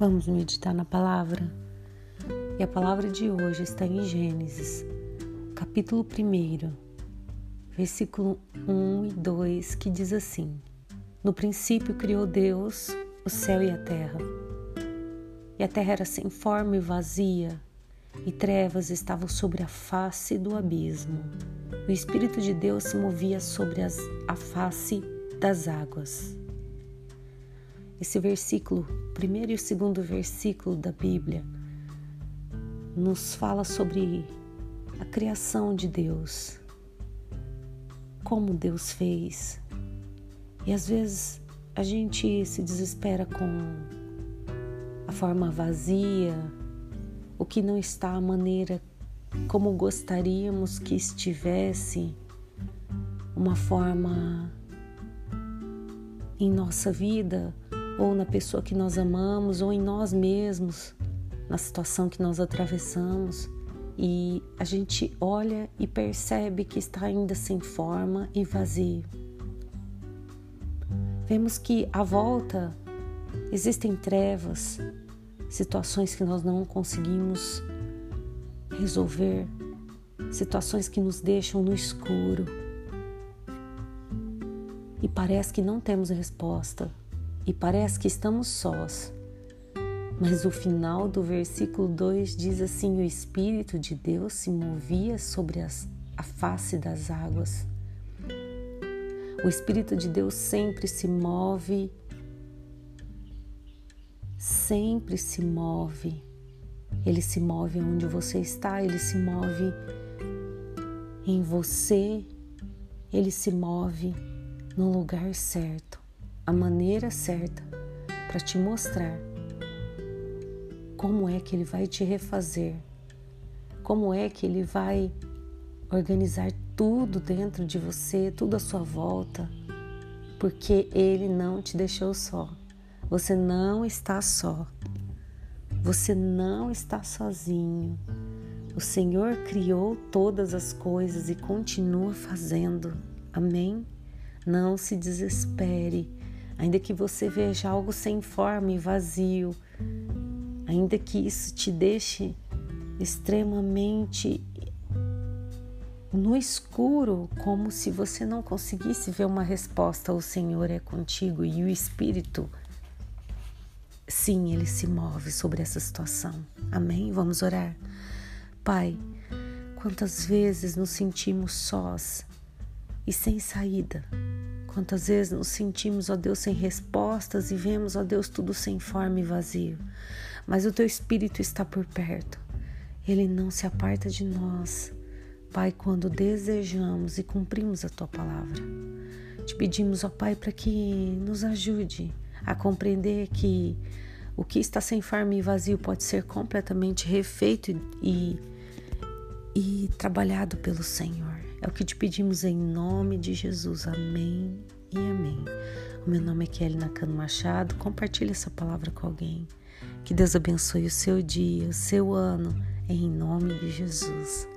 Vamos meditar na palavra? E a palavra de hoje está em Gênesis, capítulo 1, versículo 1 e 2, que diz assim: No princípio criou Deus o céu e a terra. E a terra era sem forma e vazia, e trevas estavam sobre a face do abismo. O Espírito de Deus se movia sobre as, a face das águas. Esse versículo, primeiro e segundo versículo da Bíblia, nos fala sobre a criação de Deus, como Deus fez. E às vezes a gente se desespera com a forma vazia, o que não está a maneira como gostaríamos que estivesse, uma forma em nossa vida ou na pessoa que nós amamos, ou em nós mesmos, na situação que nós atravessamos, e a gente olha e percebe que está ainda sem forma e vazio. Vemos que à volta existem trevas, situações que nós não conseguimos resolver, situações que nos deixam no escuro. E parece que não temos resposta, e parece que estamos sós. Mas o final do versículo 2 diz assim: O Espírito de Deus se movia sobre as, a face das águas. O Espírito de Deus sempre se move, sempre se move. Ele se move onde você está, ele se move em você, ele se move no lugar certo a maneira certa para te mostrar como é que ele vai te refazer, como é que ele vai organizar tudo dentro de você, tudo à sua volta, porque ele não te deixou só. Você não está só. Você não está sozinho. O Senhor criou todas as coisas e continua fazendo. Amém? Não se desespere ainda que você veja algo sem forma e vazio, ainda que isso te deixe extremamente no escuro, como se você não conseguisse ver uma resposta, o Senhor é contigo e o Espírito, sim, ele se move sobre essa situação. Amém? Vamos orar. Pai, quantas vezes nos sentimos sós e sem saída, Quantas vezes nos sentimos, ó Deus, sem respostas e vemos, ó Deus, tudo sem forma e vazio. Mas o teu Espírito está por perto. Ele não se aparta de nós, Pai, quando desejamos e cumprimos a tua palavra. Te pedimos, ó Pai, para que nos ajude a compreender que o que está sem forma e vazio pode ser completamente refeito e, e trabalhado pelo Senhor. É o que te pedimos em nome de Jesus. Amém e amém. O meu nome é Kelly Nakano Machado. Compartilhe essa palavra com alguém. Que Deus abençoe o seu dia, o seu ano, em nome de Jesus.